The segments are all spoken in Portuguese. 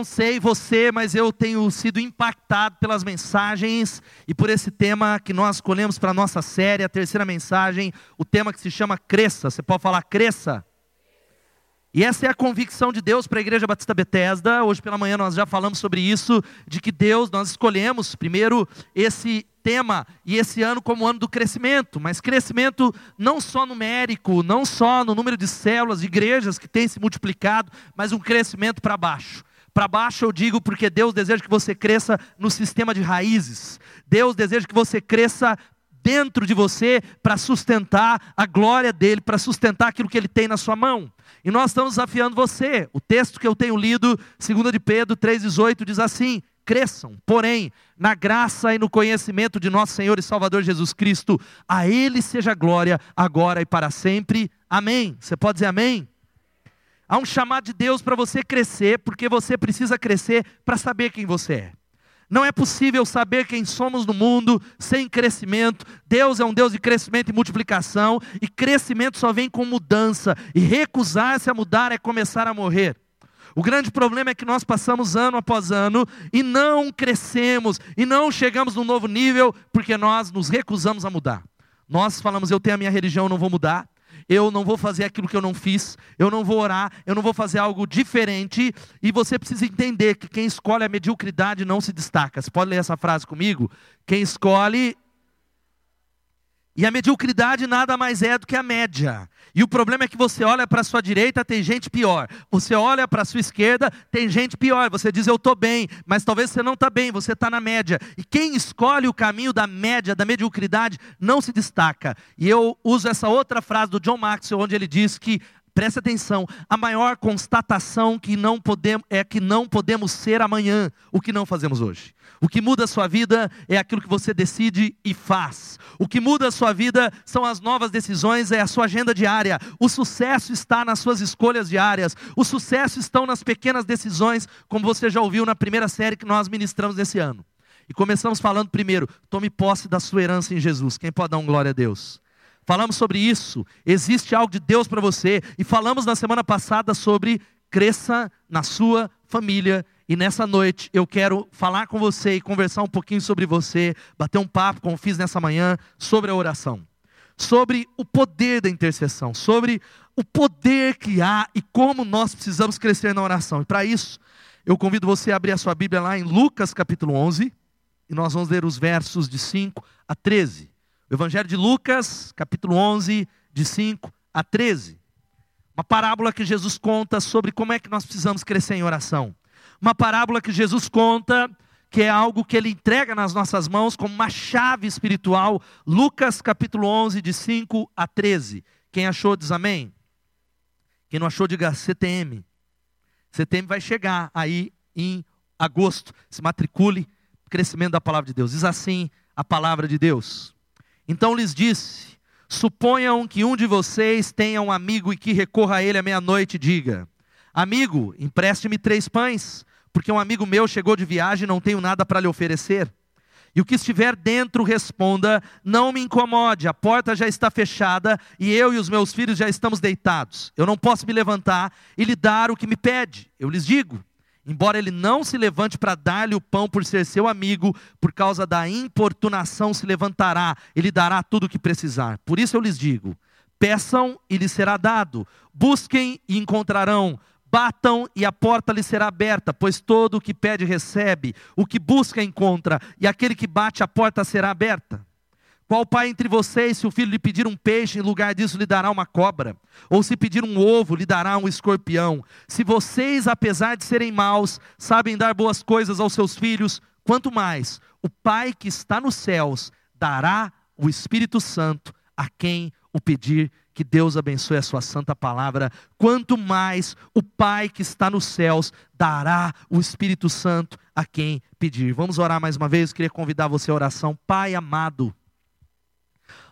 não sei você, mas eu tenho sido impactado pelas mensagens e por esse tema que nós escolhemos para a nossa série, a terceira mensagem, o tema que se chama Cresça. Você pode falar cresça? E essa é a convicção de Deus para a Igreja Batista Bethesda. Hoje pela manhã nós já falamos sobre isso, de que Deus, nós escolhemos primeiro esse tema e esse ano como ano do crescimento, mas crescimento não só numérico, não só no número de células, de igrejas que tem se multiplicado, mas um crescimento para baixo. Para baixo eu digo porque Deus deseja que você cresça no sistema de raízes. Deus deseja que você cresça dentro de você para sustentar a glória dele, para sustentar aquilo que ele tem na sua mão. E nós estamos desafiando você. O texto que eu tenho lido, 2 de Pedro 3,18, diz assim: cresçam, porém, na graça e no conhecimento de nosso Senhor e Salvador Jesus Cristo, a Ele seja glória, agora e para sempre. Amém. Você pode dizer amém? Há um chamado de Deus para você crescer, porque você precisa crescer para saber quem você é. Não é possível saber quem somos no mundo sem crescimento. Deus é um Deus de crescimento e multiplicação, e crescimento só vem com mudança, e recusar-se a mudar é começar a morrer. O grande problema é que nós passamos ano após ano e não crescemos e não chegamos num novo nível porque nós nos recusamos a mudar. Nós falamos, eu tenho a minha religião, não vou mudar. Eu não vou fazer aquilo que eu não fiz, eu não vou orar, eu não vou fazer algo diferente, e você precisa entender que quem escolhe a mediocridade não se destaca. Você pode ler essa frase comigo? Quem escolhe e a mediocridade nada mais é do que a média. E o problema é que você olha para a sua direita, tem gente pior. Você olha para a sua esquerda, tem gente pior. Você diz, eu estou bem, mas talvez você não está bem, você está na média. E quem escolhe o caminho da média, da mediocridade, não se destaca. E eu uso essa outra frase do John Maxwell, onde ele diz que Preste atenção, a maior constatação que não podemos, é que não podemos ser amanhã o que não fazemos hoje. O que muda a sua vida é aquilo que você decide e faz. O que muda a sua vida são as novas decisões, é a sua agenda diária. O sucesso está nas suas escolhas diárias. O sucesso está nas pequenas decisões, como você já ouviu na primeira série que nós ministramos esse ano. E começamos falando primeiro, tome posse da sua herança em Jesus. Quem pode dar um glória a Deus? Falamos sobre isso. Existe algo de Deus para você. E falamos na semana passada sobre cresça na sua família. E nessa noite eu quero falar com você e conversar um pouquinho sobre você, bater um papo, como fiz nessa manhã, sobre a oração. Sobre o poder da intercessão, sobre o poder que há e como nós precisamos crescer na oração. E para isso, eu convido você a abrir a sua Bíblia lá em Lucas capítulo 11, e nós vamos ler os versos de 5 a 13. Evangelho de Lucas, capítulo 11, de 5 a 13. Uma parábola que Jesus conta sobre como é que nós precisamos crescer em oração. Uma parábola que Jesus conta que é algo que ele entrega nas nossas mãos como uma chave espiritual. Lucas capítulo 11, de 5 a 13. Quem achou, diz amém. Quem não achou, diga CTM. CTM vai chegar aí em agosto. Se matricule, crescimento da palavra de Deus. Diz assim a palavra de Deus. Então lhes disse: Suponham que um de vocês tenha um amigo e que recorra a ele à meia-noite e diga: Amigo, empreste-me três pães, porque um amigo meu chegou de viagem e não tenho nada para lhe oferecer. E o que estiver dentro responda: Não me incomode, a porta já está fechada e eu e os meus filhos já estamos deitados. Eu não posso me levantar e lhe dar o que me pede. Eu lhes digo: Embora ele não se levante para dar-lhe o pão por ser seu amigo, por causa da importunação se levantará e lhe dará tudo o que precisar. Por isso eu lhes digo: peçam e lhes será dado, busquem e encontrarão, batam e a porta lhes será aberta, pois todo o que pede recebe, o que busca encontra, e aquele que bate a porta será aberta. Qual pai entre vocês, se o filho lhe pedir um peixe, em lugar disso lhe dará uma cobra? Ou se pedir um ovo, lhe dará um escorpião? Se vocês, apesar de serem maus, sabem dar boas coisas aos seus filhos, quanto mais o Pai que está nos céus dará o Espírito Santo a quem o pedir. Que Deus abençoe a sua santa palavra. Quanto mais o Pai que está nos céus dará o Espírito Santo a quem pedir. Vamos orar mais uma vez. Eu queria convidar você à oração. Pai amado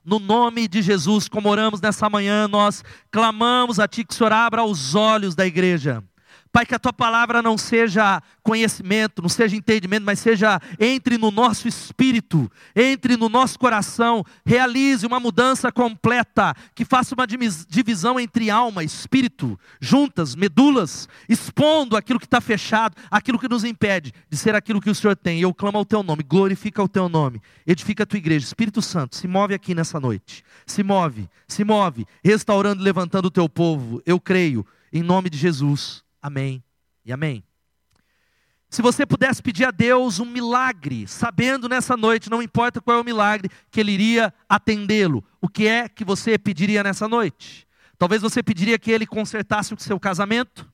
no nome de Jesus, como oramos nessa manhã, nós clamamos a Ti que o Senhor abra os olhos da igreja Pai, que a tua palavra não seja conhecimento, não seja entendimento, mas seja entre no nosso espírito, entre no nosso coração, realize uma mudança completa, que faça uma divisão entre alma e espírito, juntas, medulas, expondo aquilo que está fechado, aquilo que nos impede de ser aquilo que o Senhor tem. Eu clamo ao teu nome, glorifica o teu nome, edifica a tua igreja. Espírito Santo, se move aqui nessa noite, se move, se move, restaurando e levantando o teu povo. Eu creio, em nome de Jesus. Amém e amém. Se você pudesse pedir a Deus um milagre, sabendo nessa noite, não importa qual é o milagre, que Ele iria atendê-lo, o que é que você pediria nessa noite? Talvez você pediria que Ele consertasse o seu casamento,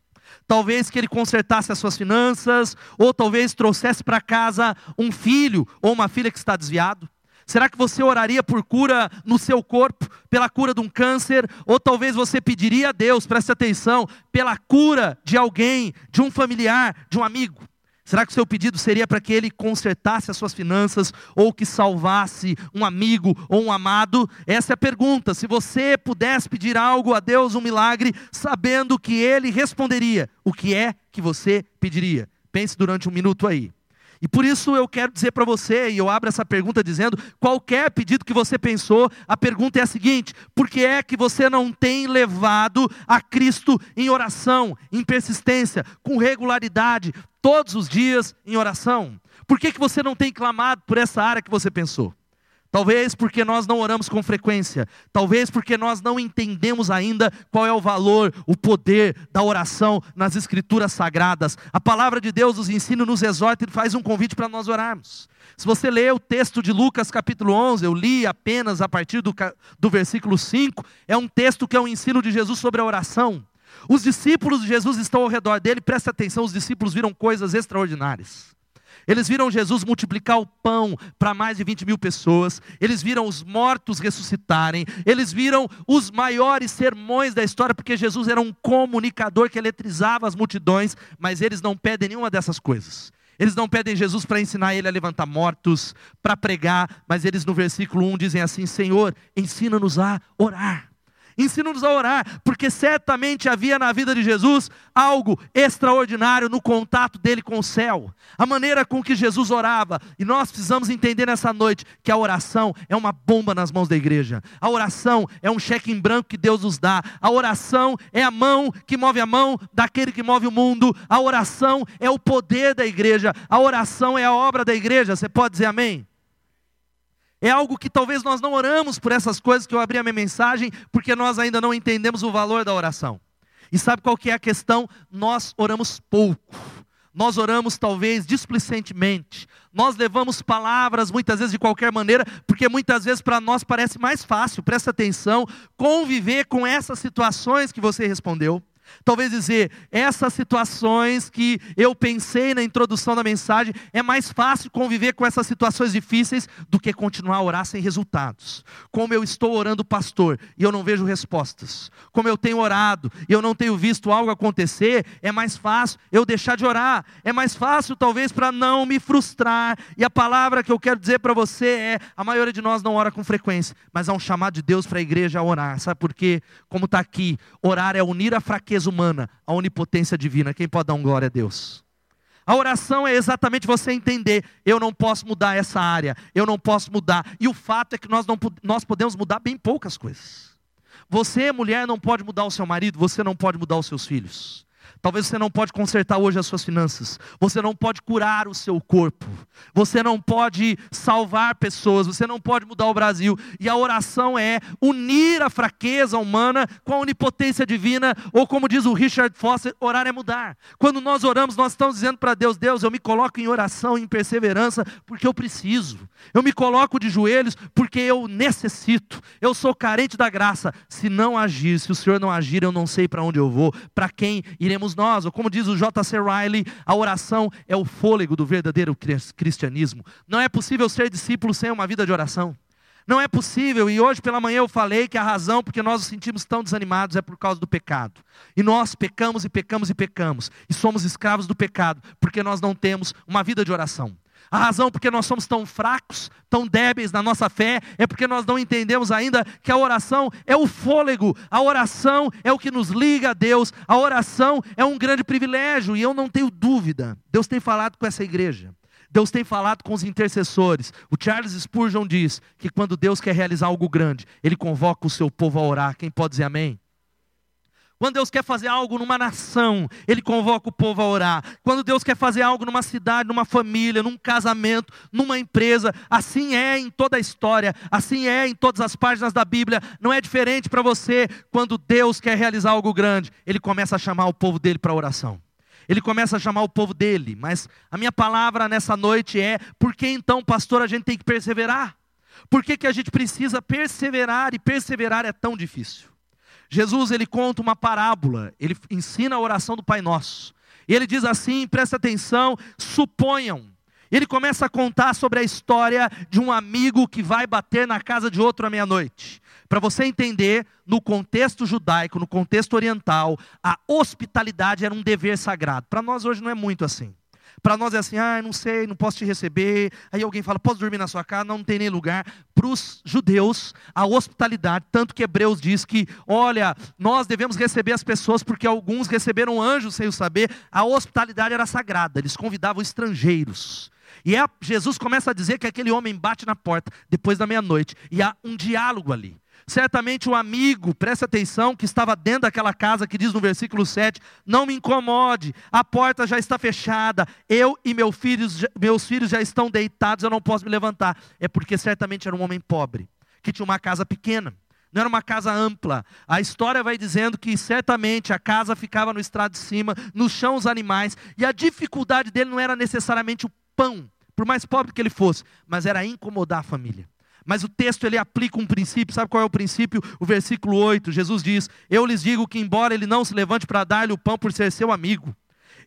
talvez que Ele consertasse as suas finanças, ou talvez trouxesse para casa um filho ou uma filha que está desviado. Será que você oraria por cura no seu corpo, pela cura de um câncer? Ou talvez você pediria a Deus, preste atenção, pela cura de alguém, de um familiar, de um amigo? Será que o seu pedido seria para que ele consertasse as suas finanças ou que salvasse um amigo ou um amado? Essa é a pergunta. Se você pudesse pedir algo a Deus, um milagre, sabendo que ele responderia, o que é que você pediria? Pense durante um minuto aí. E por isso eu quero dizer para você, e eu abro essa pergunta dizendo: qualquer pedido que você pensou, a pergunta é a seguinte: por que é que você não tem levado a Cristo em oração, em persistência, com regularidade, todos os dias em oração? Por que, que você não tem clamado por essa área que você pensou? Talvez porque nós não oramos com frequência, talvez porque nós não entendemos ainda qual é o valor, o poder da oração nas Escrituras Sagradas. A palavra de Deus nos ensina, nos exorta e faz um convite para nós orarmos. Se você ler o texto de Lucas capítulo 11, eu li apenas a partir do, do versículo 5, é um texto que é um ensino de Jesus sobre a oração. Os discípulos de Jesus estão ao redor dele, presta atenção, os discípulos viram coisas extraordinárias. Eles viram Jesus multiplicar o pão para mais de 20 mil pessoas, eles viram os mortos ressuscitarem, eles viram os maiores sermões da história, porque Jesus era um comunicador que eletrizava as multidões, mas eles não pedem nenhuma dessas coisas. Eles não pedem Jesus para ensinar ele a levantar mortos, para pregar, mas eles no versículo 1 dizem assim: Senhor, ensina-nos a orar. Ensina-nos a orar, porque certamente havia na vida de Jesus algo extraordinário no contato dele com o céu, a maneira com que Jesus orava, e nós precisamos entender nessa noite que a oração é uma bomba nas mãos da igreja, a oração é um cheque em branco que Deus nos dá, a oração é a mão que move a mão daquele que move o mundo, a oração é o poder da igreja, a oração é a obra da igreja, você pode dizer amém? É algo que talvez nós não oramos por essas coisas que eu abri a minha mensagem, porque nós ainda não entendemos o valor da oração. E sabe qual que é a questão? Nós oramos pouco. Nós oramos talvez displicentemente. Nós levamos palavras muitas vezes de qualquer maneira, porque muitas vezes para nós parece mais fácil, presta atenção, conviver com essas situações que você respondeu. Talvez dizer, essas situações que eu pensei na introdução da mensagem, é mais fácil conviver com essas situações difíceis do que continuar a orar sem resultados. Como eu estou orando, pastor, e eu não vejo respostas. Como eu tenho orado e eu não tenho visto algo acontecer, é mais fácil eu deixar de orar. É mais fácil, talvez, para não me frustrar. E a palavra que eu quero dizer para você é: a maioria de nós não ora com frequência, mas há um chamado de Deus para a igreja a orar. Sabe por quê? Como está aqui, orar é unir a fraqueza fraqueza humana, a onipotência divina. Quem pode dar um glória a Deus? A oração é exatamente você entender: eu não posso mudar essa área, eu não posso mudar. E o fato é que nós, não, nós podemos mudar bem poucas coisas. Você, mulher, não pode mudar o seu marido, você não pode mudar os seus filhos. Talvez você não pode consertar hoje as suas finanças. Você não pode curar o seu corpo. Você não pode salvar pessoas. Você não pode mudar o Brasil. E a oração é unir a fraqueza humana com a onipotência divina. Ou como diz o Richard Foster, orar é mudar. Quando nós oramos, nós estamos dizendo para Deus: Deus, eu me coloco em oração, em perseverança, porque eu preciso. Eu me coloco de joelhos porque eu necessito. Eu sou carente da graça. Se não agir, se o Senhor não agir, eu não sei para onde eu vou, para quem iremos nós, ou como diz o J.C. Riley, a oração é o fôlego do verdadeiro cristianismo. Não é possível ser discípulo sem uma vida de oração. Não é possível, e hoje pela manhã eu falei que a razão porque nós nos sentimos tão desanimados é por causa do pecado. E nós pecamos e pecamos e pecamos, e somos escravos do pecado, porque nós não temos uma vida de oração. A razão porque nós somos tão fracos, tão débeis na nossa fé, é porque nós não entendemos ainda que a oração é o fôlego, a oração é o que nos liga a Deus, a oração é um grande privilégio, e eu não tenho dúvida, Deus tem falado com essa igreja. Deus tem falado com os intercessores. O Charles Spurgeon diz que quando Deus quer realizar algo grande, Ele convoca o seu povo a orar. Quem pode dizer amém? Quando Deus quer fazer algo numa nação, Ele convoca o povo a orar. Quando Deus quer fazer algo numa cidade, numa família, num casamento, numa empresa, assim é em toda a história, assim é em todas as páginas da Bíblia. Não é diferente para você. Quando Deus quer realizar algo grande, Ele começa a chamar o povo dele para oração. Ele começa a chamar o povo dele, mas a minha palavra nessa noite é: por que então, pastor, a gente tem que perseverar? Por que, que a gente precisa perseverar e perseverar é tão difícil? Jesus ele conta uma parábola, ele ensina a oração do Pai Nosso. E ele diz assim: presta atenção, suponham. Ele começa a contar sobre a história de um amigo que vai bater na casa de outro à meia-noite. Para você entender, no contexto judaico, no contexto oriental, a hospitalidade era um dever sagrado. Para nós hoje não é muito assim. Para nós é assim, ah, não sei, não posso te receber. Aí alguém fala, posso dormir na sua casa? Não, não tem nem lugar. Para os judeus, a hospitalidade, tanto que Hebreus diz que, olha, nós devemos receber as pessoas porque alguns receberam anjos sem o saber. A hospitalidade era sagrada, eles convidavam estrangeiros. E é, Jesus começa a dizer que aquele homem bate na porta depois da meia-noite, e há um diálogo ali. Certamente o amigo, presta atenção, que estava dentro daquela casa, que diz no versículo 7: Não me incomode, a porta já está fechada, eu e meu filhos, meus filhos já estão deitados, eu não posso me levantar. É porque certamente era um homem pobre, que tinha uma casa pequena, não era uma casa ampla. A história vai dizendo que certamente a casa ficava no estrado de cima, no chão os animais, e a dificuldade dele não era necessariamente o pão, por mais pobre que ele fosse, mas era incomodar a família. Mas o texto ele aplica um princípio, sabe qual é o princípio? O versículo 8, Jesus diz: Eu lhes digo que, embora ele não se levante para dar-lhe o pão por ser seu amigo,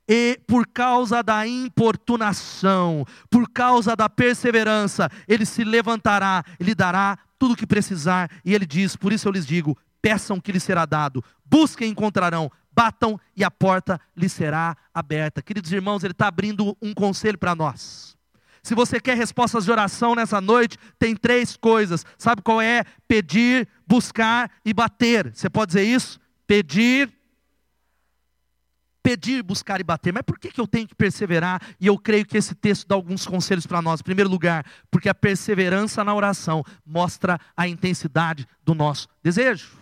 e por causa da importunação, por causa da perseverança, ele se levantará, ele dará tudo o que precisar, e ele diz: Por isso eu lhes digo: peçam que lhes será dado, busquem e encontrarão, batam e a porta lhes será aberta. Queridos irmãos, ele está abrindo um conselho para nós. Se você quer respostas de oração nessa noite, tem três coisas. Sabe qual é? Pedir, buscar e bater. Você pode dizer isso? Pedir, pedir, buscar e bater. Mas por que, que eu tenho que perseverar? E eu creio que esse texto dá alguns conselhos para nós. Em primeiro lugar, porque a perseverança na oração mostra a intensidade do nosso desejo.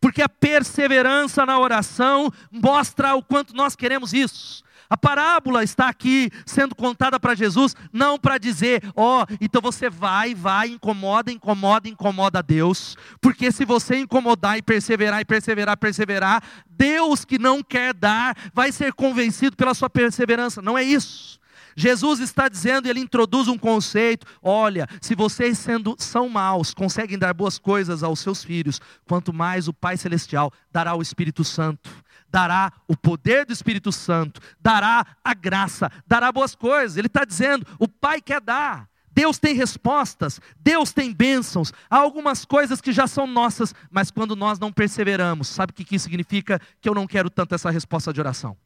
Porque a perseverança na oração mostra o quanto nós queremos isso. A parábola está aqui sendo contada para Jesus, não para dizer, ó, oh, então você vai, vai, incomoda, incomoda, incomoda Deus, porque se você incomodar e perseverar e perseverar, perseverar, Deus que não quer dar vai ser convencido pela sua perseverança. Não é isso. Jesus está dizendo, ele introduz um conceito: olha, se vocês sendo são maus, conseguem dar boas coisas aos seus filhos, quanto mais o Pai celestial dará o Espírito Santo dará o poder do Espírito Santo, dará a graça, dará boas coisas. Ele está dizendo: o Pai quer dar. Deus tem respostas, Deus tem bênçãos. Há algumas coisas que já são nossas, mas quando nós não perseveramos, sabe o que isso significa? Que eu não quero tanto essa resposta de oração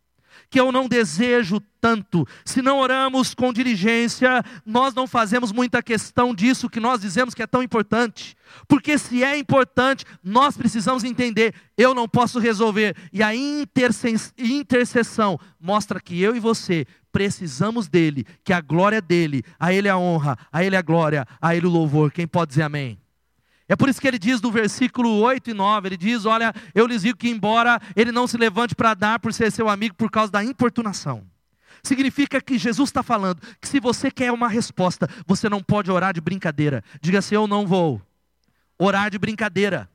que eu não desejo tanto. Se não oramos com diligência, nós não fazemos muita questão disso que nós dizemos que é tão importante. Porque se é importante, nós precisamos entender, eu não posso resolver. E a intercessão mostra que eu e você precisamos dele, que a glória é dele, a ele a honra, a ele a glória, a ele o louvor. Quem pode dizer amém? É por isso que ele diz no versículo 8 e 9: ele diz: Olha, eu lhes digo que, embora ele não se levante para dar por ser seu amigo por causa da importunação, significa que Jesus está falando que se você quer uma resposta, você não pode orar de brincadeira. Diga assim: Eu não vou orar de brincadeira.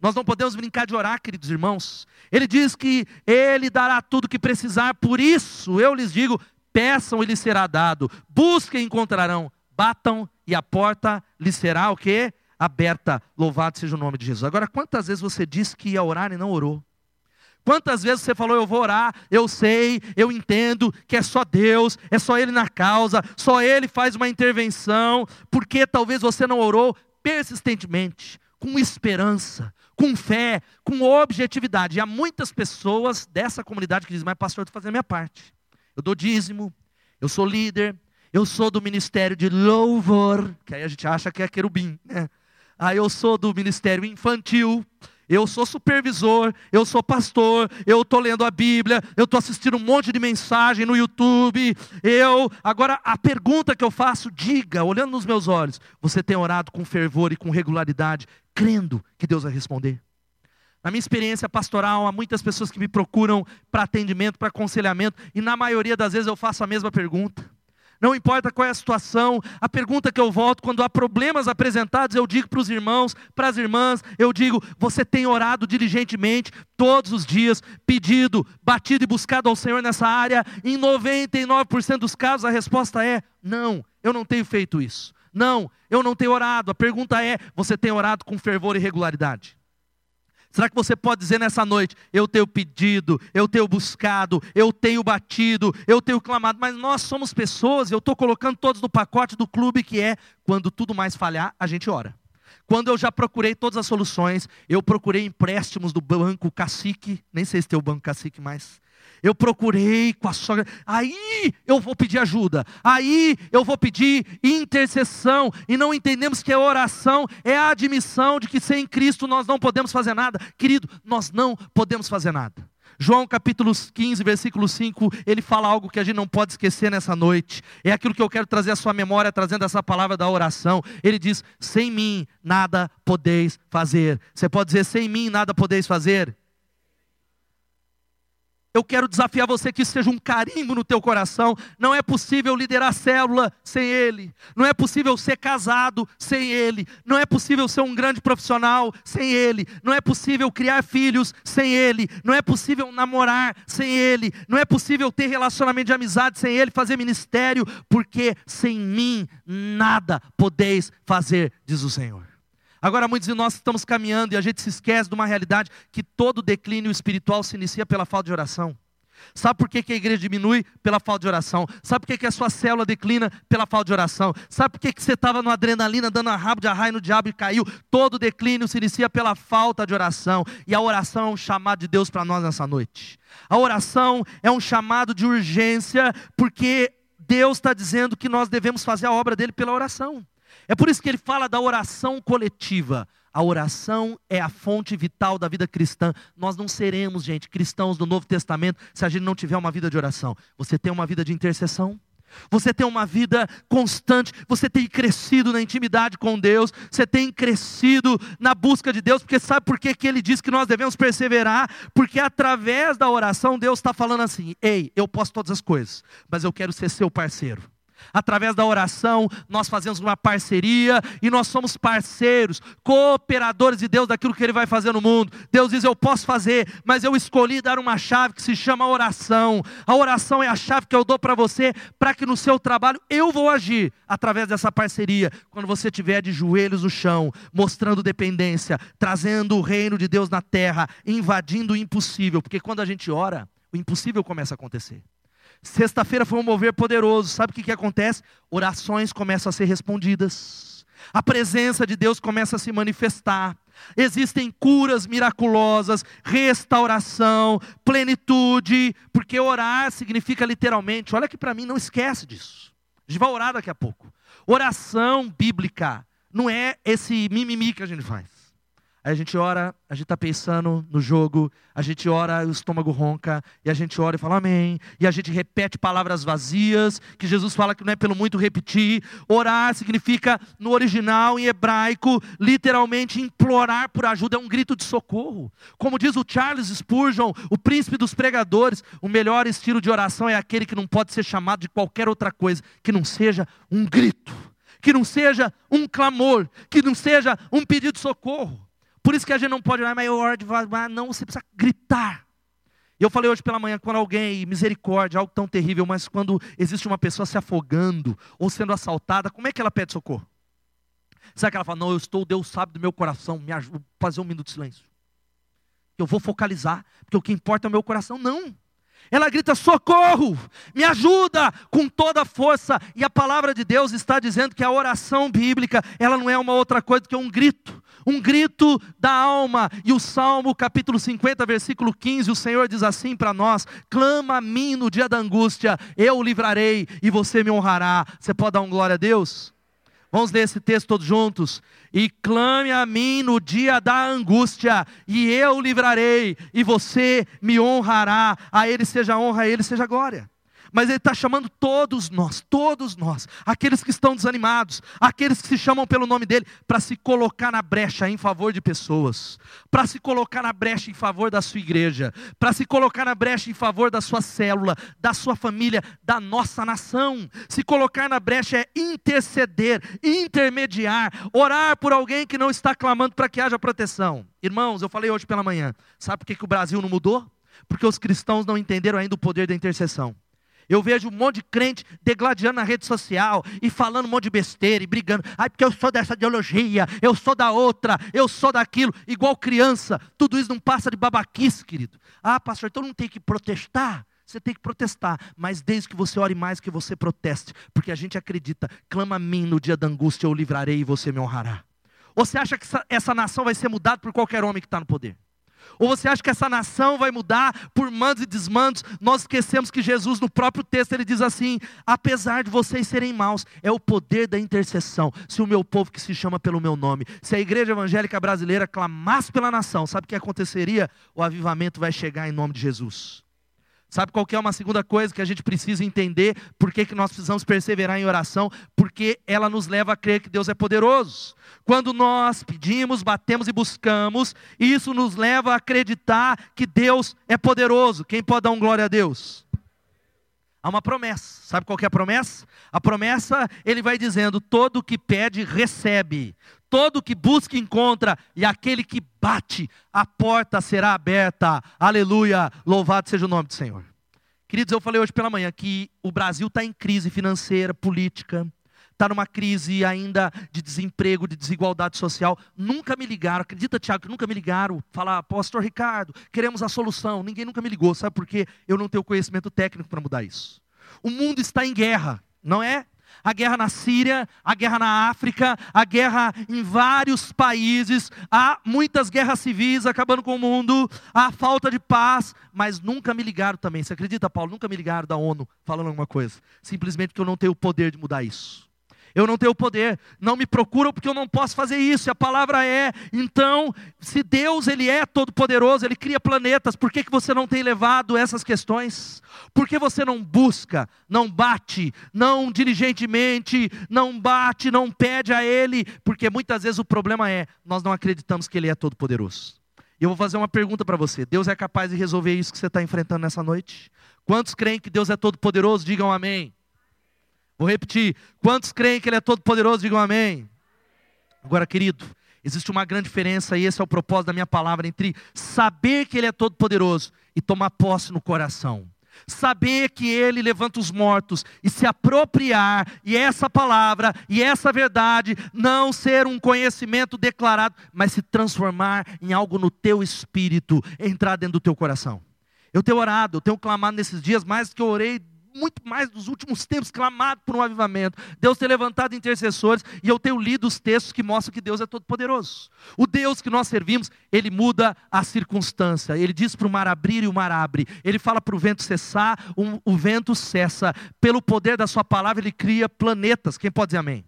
Nós não podemos brincar de orar, queridos irmãos. Ele diz que ele dará tudo o que precisar, por isso eu lhes digo: peçam e lhes será dado, busquem e encontrarão, batam e a porta lhes será o quê? Aberta. Louvado seja o nome de Jesus. Agora, quantas vezes você disse que ia orar e não orou? Quantas vezes você falou, eu vou orar, eu sei, eu entendo que é só Deus, é só Ele na causa, só Ele faz uma intervenção, porque talvez você não orou persistentemente, com esperança, com fé, com objetividade. E há muitas pessoas dessa comunidade que dizem, mas pastor, eu estou fazendo a minha parte. Eu dou dízimo, eu sou líder, Eu sou do ministério de louvor, que aí a gente acha que é querubim, né? Aí eu sou do ministério infantil, eu sou supervisor, eu sou pastor, eu estou lendo a Bíblia, eu estou assistindo um monte de mensagem no YouTube. Eu, agora a pergunta que eu faço, diga, olhando nos meus olhos, você tem orado com fervor e com regularidade, crendo que Deus vai responder? Na minha experiência pastoral, há muitas pessoas que me procuram para atendimento, para aconselhamento, e na maioria das vezes eu faço a mesma pergunta. Não importa qual é a situação, a pergunta que eu volto, quando há problemas apresentados, eu digo para os irmãos, para as irmãs, eu digo: você tem orado diligentemente todos os dias, pedido, batido e buscado ao Senhor nessa área? Em 99% dos casos a resposta é: não, eu não tenho feito isso. Não, eu não tenho orado. A pergunta é: você tem orado com fervor e regularidade? Será que você pode dizer nessa noite: eu tenho pedido, eu tenho buscado, eu tenho batido, eu tenho clamado, mas nós somos pessoas, eu estou colocando todos no pacote do clube que é quando tudo mais falhar, a gente ora. Quando eu já procurei todas as soluções, eu procurei empréstimos do banco cacique, nem sei se tem o banco cacique mais. Eu procurei com a sogra, aí eu vou pedir ajuda, aí eu vou pedir intercessão, e não entendemos que a oração é a admissão de que sem Cristo nós não podemos fazer nada. Querido, nós não podemos fazer nada. João capítulo 15, versículo 5, ele fala algo que a gente não pode esquecer nessa noite. É aquilo que eu quero trazer à sua memória, trazendo essa palavra da oração. Ele diz: Sem mim nada podeis fazer. Você pode dizer: Sem mim nada podeis fazer? Eu quero desafiar você que isso seja um carimbo no teu coração. Não é possível liderar célula sem ele. Não é possível ser casado sem ele. Não é possível ser um grande profissional sem ele. Não é possível criar filhos sem ele. Não é possível namorar sem ele. Não é possível ter relacionamento de amizade sem ele, fazer ministério, porque sem mim nada podeis fazer, diz o Senhor. Agora, muitos de nós estamos caminhando e a gente se esquece de uma realidade que todo declínio espiritual se inicia pela falta de oração. Sabe por que, que a igreja diminui? Pela falta de oração. Sabe por que, que a sua célula declina? Pela falta de oração. Sabe por que, que você estava no adrenalina, dando a rabo de arraio no diabo e caiu? Todo declínio se inicia pela falta de oração. E a oração é um chamado de Deus para nós nessa noite. A oração é um chamado de urgência, porque Deus está dizendo que nós devemos fazer a obra dele pela oração. É por isso que ele fala da oração coletiva. A oração é a fonte vital da vida cristã. Nós não seremos, gente, cristãos do Novo Testamento se a gente não tiver uma vida de oração. Você tem uma vida de intercessão? Você tem uma vida constante, você tem crescido na intimidade com Deus, você tem crescido na busca de Deus, porque sabe por que, que ele diz que nós devemos perseverar? Porque através da oração Deus está falando assim: ei, eu posso todas as coisas, mas eu quero ser seu parceiro. Através da oração, nós fazemos uma parceria e nós somos parceiros, cooperadores de Deus daquilo que Ele vai fazer no mundo. Deus diz: Eu posso fazer, mas eu escolhi dar uma chave que se chama oração. A oração é a chave que eu dou para você, para que no seu trabalho eu vou agir através dessa parceria. Quando você estiver de joelhos no chão, mostrando dependência, trazendo o reino de Deus na terra, invadindo o impossível, porque quando a gente ora, o impossível começa a acontecer. Sexta-feira foi um mover poderoso. Sabe o que, que acontece? Orações começam a ser respondidas. A presença de Deus começa a se manifestar. Existem curas miraculosas, restauração, plenitude, porque orar significa literalmente, olha aqui para mim, não esquece disso. A gente vai orar daqui a pouco. Oração bíblica não é esse mimimi que a gente faz. Aí a gente ora, a gente está pensando no jogo, a gente ora, o estômago ronca, e a gente ora e fala amém, e a gente repete palavras vazias, que Jesus fala que não é pelo muito repetir. Orar significa, no original, em hebraico, literalmente implorar por ajuda, é um grito de socorro. Como diz o Charles Spurgeon, o príncipe dos pregadores, o melhor estilo de oração é aquele que não pode ser chamado de qualquer outra coisa, que não seja um grito, que não seja um clamor, que não seja um pedido de socorro. Por isso que a gente não pode orar, mas eu oro devagar. Não, você precisa gritar. Eu falei hoje pela manhã, quando alguém, misericórdia, algo tão terrível, mas quando existe uma pessoa se afogando ou sendo assaltada, como é que ela pede socorro? Será que ela fala, não, eu estou, Deus sabe do meu coração, me ajuda, fazer um minuto de silêncio. Eu vou focalizar, porque o que importa é o meu coração. Não. Ela grita: socorro, me ajuda com toda a força. E a palavra de Deus está dizendo que a oração bíblica, ela não é uma outra coisa que um grito, um grito da alma. E o Salmo capítulo 50, versículo 15, o Senhor diz assim para nós: clama a mim no dia da angústia, eu o livrarei e você me honrará. Você pode dar um glória a Deus? Vamos ler esse texto todos juntos. E clame a mim no dia da angústia, e eu o livrarei, e você me honrará. A Ele seja honra, a Ele seja glória mas Ele está chamando todos nós, todos nós, aqueles que estão desanimados, aqueles que se chamam pelo nome dEle, para se colocar na brecha em favor de pessoas, para se colocar na brecha em favor da sua igreja, para se colocar na brecha em favor da sua célula, da sua família, da nossa nação. Se colocar na brecha é interceder, intermediar, orar por alguém que não está clamando para que haja proteção. Irmãos, eu falei hoje pela manhã, sabe por que, que o Brasil não mudou? Porque os cristãos não entenderam ainda o poder da intercessão. Eu vejo um monte de crente degladiando na rede social e falando um monte de besteira e brigando. Ai, porque eu sou dessa ideologia, eu sou da outra, eu sou daquilo, igual criança. Tudo isso não passa de babaquice, querido. Ah, pastor, então não tem que protestar. Você tem que protestar, mas desde que você ore mais que você proteste, porque a gente acredita, clama a mim no dia da angústia, eu livrarei e você me honrará. Ou você acha que essa, essa nação vai ser mudada por qualquer homem que está no poder? Ou você acha que essa nação vai mudar por mandos e desmandos? Nós esquecemos que Jesus, no próprio texto, ele diz assim: apesar de vocês serem maus, é o poder da intercessão. Se o meu povo que se chama pelo meu nome, se a igreja evangélica brasileira clamasse pela nação, sabe o que aconteceria? O avivamento vai chegar em nome de Jesus. Sabe qual que é uma segunda coisa que a gente precisa entender? Por que, que nós precisamos perseverar em oração? Porque ela nos leva a crer que Deus é poderoso. Quando nós pedimos, batemos e buscamos, isso nos leva a acreditar que Deus é poderoso. Quem pode dar um glória a Deus? Há uma promessa. Sabe qual é a promessa? A promessa, ele vai dizendo: todo que pede, recebe. Todo que busca, encontra. E aquele que bate, a porta será aberta. Aleluia. Louvado seja o nome do Senhor. Queridos, eu falei hoje pela manhã que o Brasil está em crise financeira, política está numa crise ainda de desemprego, de desigualdade social. Nunca me ligaram, acredita, Tiago, que nunca me ligaram. Falar, Pastor Ricardo, queremos a solução. Ninguém nunca me ligou, sabe por quê? Eu não tenho conhecimento técnico para mudar isso. O mundo está em guerra, não é? A guerra na Síria, a guerra na África, a guerra em vários países, há muitas guerras civis acabando com o mundo, há falta de paz, mas nunca me ligaram também. Você acredita, Paulo? Nunca me ligaram da ONU falando alguma coisa. Simplesmente porque eu não tenho o poder de mudar isso. Eu não tenho poder, não me procuram porque eu não posso fazer isso. E a palavra é, então, se Deus ele é todo poderoso, ele cria planetas, por que, que você não tem levado essas questões? Por que você não busca, não bate, não diligentemente, não bate, não pede a ele? Porque muitas vezes o problema é, nós não acreditamos que ele é todo poderoso. E eu vou fazer uma pergunta para você: Deus é capaz de resolver isso que você está enfrentando nessa noite? Quantos creem que Deus é todo poderoso? Digam amém. Vou repetir. Quantos creem que Ele é todo poderoso? Digam amém. Agora, querido, existe uma grande diferença, e esse é o propósito da minha palavra, entre saber que Ele é todo poderoso e tomar posse no coração. Saber que Ele levanta os mortos e se apropriar, e essa palavra e essa verdade não ser um conhecimento declarado, mas se transformar em algo no teu espírito, entrar dentro do teu coração. Eu tenho orado, eu tenho clamado nesses dias mais do que eu orei muito mais nos últimos tempos, clamado por um avivamento. Deus tem levantado intercessores e eu tenho lido os textos que mostram que Deus é todo poderoso. O Deus que nós servimos, ele muda a circunstância. Ele diz para o mar abrir e o mar abre. Ele fala para o vento cessar, o, o vento cessa. Pelo poder da sua palavra, ele cria planetas. Quem pode dizer amém?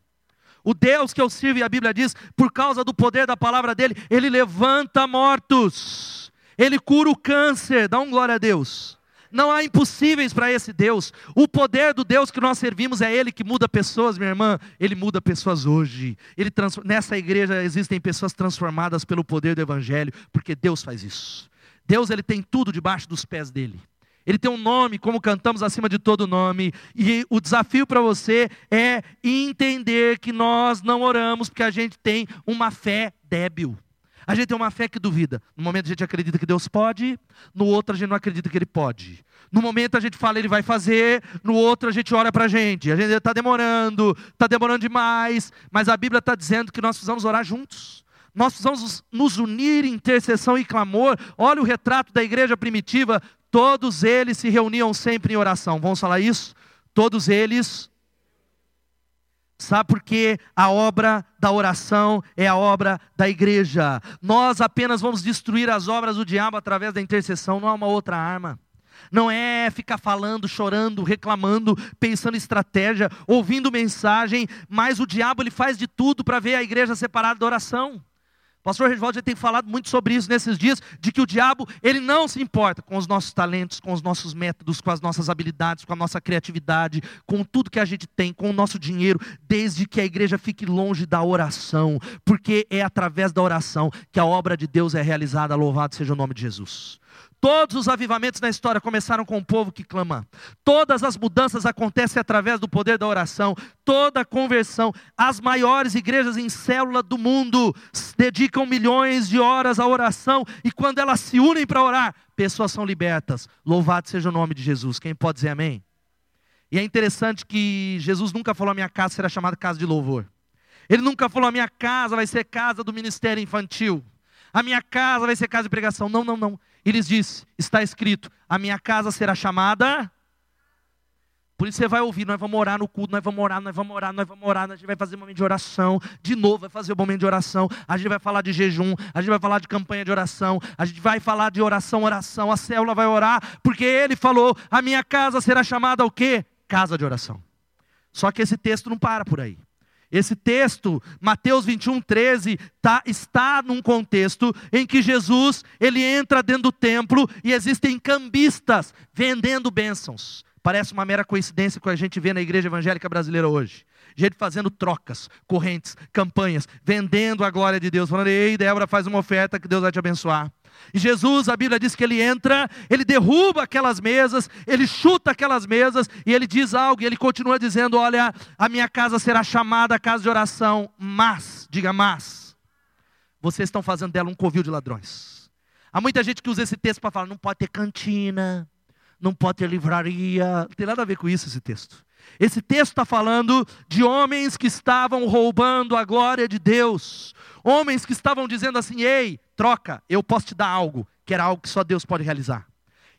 O Deus que eu sirvo, e a Bíblia diz, por causa do poder da palavra dele, ele levanta mortos. Ele cura o câncer. Dá um glória a Deus. Não há impossíveis para esse Deus. O poder do Deus que nós servimos é Ele que muda pessoas, minha irmã. Ele muda pessoas hoje. Ele trans... Nessa igreja existem pessoas transformadas pelo poder do Evangelho, porque Deus faz isso. Deus ele tem tudo debaixo dos pés dele. Ele tem um nome, como cantamos acima de todo nome. E o desafio para você é entender que nós não oramos porque a gente tem uma fé débil. A gente tem uma fé que duvida. No momento a gente acredita que Deus pode, no outro a gente não acredita que Ele pode. No momento a gente fala Ele vai fazer, no outro a gente ora para a gente. A gente está demorando, está demorando demais, mas a Bíblia está dizendo que nós precisamos orar juntos. Nós precisamos nos unir em intercessão e clamor. Olha o retrato da igreja primitiva, todos eles se reuniam sempre em oração. Vamos falar isso? Todos eles. Sabe por quê? A obra da oração é a obra da igreja. Nós apenas vamos destruir as obras do diabo através da intercessão, não há uma outra arma. Não é ficar falando, chorando, reclamando, pensando em estratégia, ouvindo mensagem, mas o diabo ele faz de tudo para ver a igreja separada da oração. O pastor Regivaldo já tem falado muito sobre isso nesses dias, de que o diabo, ele não se importa com os nossos talentos, com os nossos métodos, com as nossas habilidades, com a nossa criatividade, com tudo que a gente tem, com o nosso dinheiro, desde que a igreja fique longe da oração, porque é através da oração que a obra de Deus é realizada, louvado seja o nome de Jesus. Todos os avivamentos na história começaram com o povo que clama. Todas as mudanças acontecem através do poder da oração. Toda conversão. As maiores igrejas em célula do mundo dedicam milhões de horas à oração. E quando elas se unem para orar, pessoas são libertas. Louvado seja o nome de Jesus. Quem pode dizer amém? E é interessante que Jesus nunca falou: a minha casa será chamada casa de louvor. Ele nunca falou: a minha casa vai ser casa do ministério infantil. A minha casa vai ser casa de pregação. Não, não, não. E lhes disse: Está escrito, a minha casa será chamada. Por isso você vai ouvir, nós vamos orar no culto, nós vamos orar, nós vamos orar, nós vamos orar, a gente vai fazer um momento de oração, de novo vai fazer um momento de oração, a gente vai falar de jejum, a gente vai falar de campanha de oração, a gente vai falar de oração, oração, a célula vai orar, porque ele falou, a minha casa será chamada o quê? Casa de oração. Só que esse texto não para por aí. Esse texto, Mateus 21, 13, tá, está num contexto em que Jesus ele entra dentro do templo e existem cambistas vendendo bênçãos. Parece uma mera coincidência com a gente vê na igreja evangélica brasileira hoje. Gente fazendo trocas, correntes, campanhas, vendendo a glória de Deus, falando: ei, Débora, faz uma oferta que Deus vai te abençoar. E Jesus, a Bíblia diz que ele entra, ele derruba aquelas mesas, ele chuta aquelas mesas e ele diz algo, e ele continua dizendo: Olha, a minha casa será chamada casa de oração, mas, diga mas, vocês estão fazendo dela um covil de ladrões. Há muita gente que usa esse texto para falar: não pode ter cantina, não pode ter livraria, não tem nada a ver com isso esse texto. Esse texto está falando de homens que estavam roubando a glória de Deus, homens que estavam dizendo assim: ei, troca, eu posso te dar algo, que era algo que só Deus pode realizar.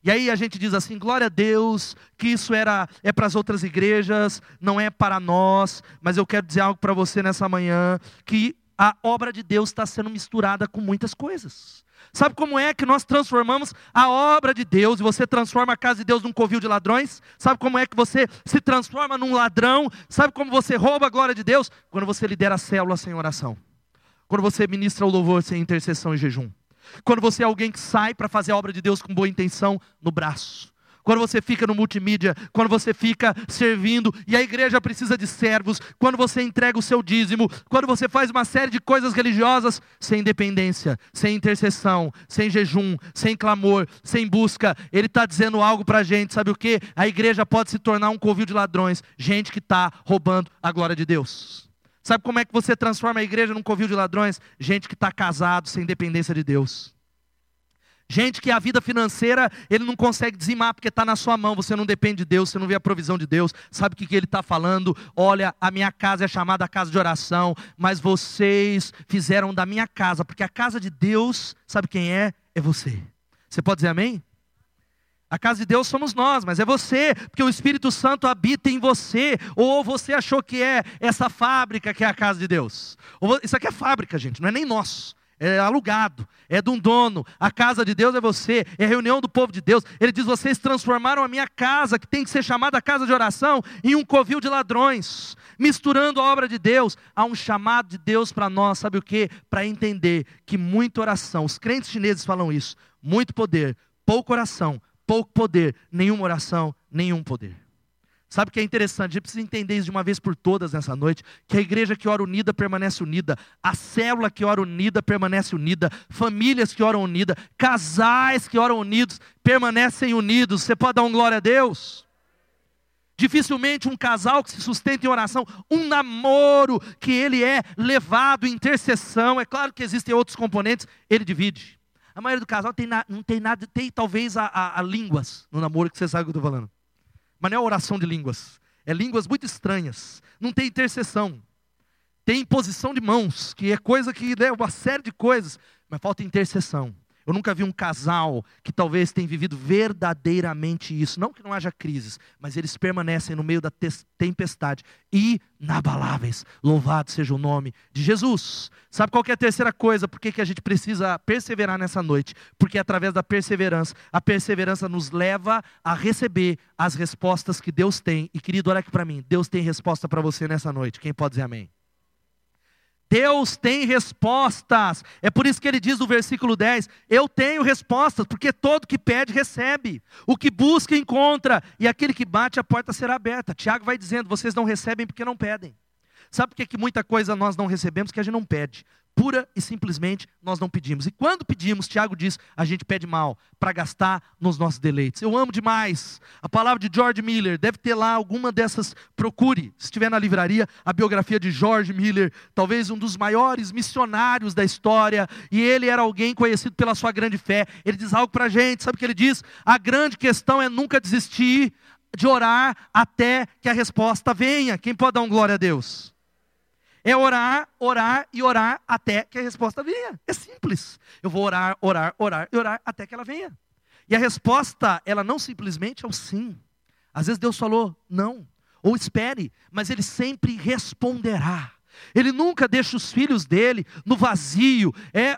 E aí a gente diz assim, glória a Deus, que isso era é para as outras igrejas, não é para nós, mas eu quero dizer algo para você nessa manhã, que a obra de Deus está sendo misturada com muitas coisas. Sabe como é que nós transformamos a obra de Deus e você transforma a casa de Deus num covil de ladrões? Sabe como é que você se transforma num ladrão? Sabe como você rouba a glória de Deus? Quando você lidera a célula sem oração. Quando você ministra o louvor sem intercessão e jejum. Quando você é alguém que sai para fazer a obra de Deus com boa intenção no braço quando você fica no multimídia, quando você fica servindo e a igreja precisa de servos, quando você entrega o seu dízimo, quando você faz uma série de coisas religiosas sem independência, sem intercessão, sem jejum, sem clamor, sem busca, ele está dizendo algo para a gente, sabe o que? A igreja pode se tornar um covil de ladrões, gente que está roubando a glória de Deus. Sabe como é que você transforma a igreja num covil de ladrões? Gente que está casado sem dependência de Deus. Gente que a vida financeira ele não consegue dizimar porque está na sua mão, você não depende de Deus, você não vê a provisão de Deus, sabe o que, que ele está falando? Olha, a minha casa é chamada casa de oração, mas vocês fizeram da minha casa, porque a casa de Deus, sabe quem é? É você. Você pode dizer amém? A casa de Deus somos nós, mas é você, porque o Espírito Santo habita em você. Ou você achou que é essa fábrica que é a casa de Deus? Ou, isso aqui é fábrica, gente, não é nem nosso. É alugado, é de um dono. A casa de Deus é você, é a reunião do povo de Deus. Ele diz: Vocês transformaram a minha casa, que tem que ser chamada casa de oração, em um covil de ladrões, misturando a obra de Deus. Há um chamado de Deus para nós, sabe o que? Para entender que muita oração, os crentes chineses falam isso: muito poder, pouca oração, pouco poder, nenhuma oração, nenhum poder. Sabe o que é interessante? A gente precisa entender isso de uma vez por todas nessa noite: que a igreja que ora unida permanece unida, a célula que ora unida permanece unida, famílias que oram unidas, casais que oram unidos permanecem unidos. Você pode dar um glória a Deus? Dificilmente um casal que se sustenta em oração, um namoro que ele é levado em intercessão, é claro que existem outros componentes, ele divide. A maioria do casal tem na, não tem nada, tem talvez a, a, a, línguas no namoro, que você sabe o que eu estou falando. Mas não é oração de línguas. É línguas muito estranhas. Não tem intercessão. Tem imposição de mãos, que é coisa que é né, uma série de coisas, mas falta intercessão. Eu nunca vi um casal que talvez tenha vivido verdadeiramente isso. Não que não haja crises, mas eles permanecem no meio da tempestade, inabaláveis. Louvado seja o nome de Jesus. Sabe qual é a terceira coisa? Por que, que a gente precisa perseverar nessa noite? Porque é através da perseverança, a perseverança nos leva a receber as respostas que Deus tem. E querido, olha aqui para mim: Deus tem resposta para você nessa noite. Quem pode dizer amém? Deus tem respostas. É por isso que ele diz no versículo 10: Eu tenho respostas, porque todo que pede, recebe. O que busca, encontra. E aquele que bate, a porta será aberta. Tiago vai dizendo: Vocês não recebem porque não pedem. Sabe por que, que muita coisa nós não recebemos? Que a gente não pede. Pura e simplesmente nós não pedimos. E quando pedimos, Tiago diz, a gente pede mal, para gastar nos nossos deleites. Eu amo demais a palavra de George Miller, deve ter lá alguma dessas, procure, se estiver na livraria, a biografia de George Miller, talvez um dos maiores missionários da história, e ele era alguém conhecido pela sua grande fé. Ele diz algo para a gente, sabe o que ele diz? A grande questão é nunca desistir de orar até que a resposta venha. Quem pode dar um glória a Deus? É orar, orar e orar até que a resposta venha. É simples. Eu vou orar, orar, orar e orar até que ela venha. E a resposta, ela não simplesmente é o sim. Às vezes Deus falou não, ou espere, mas Ele sempre responderá. Ele nunca deixa os filhos dele no vazio. É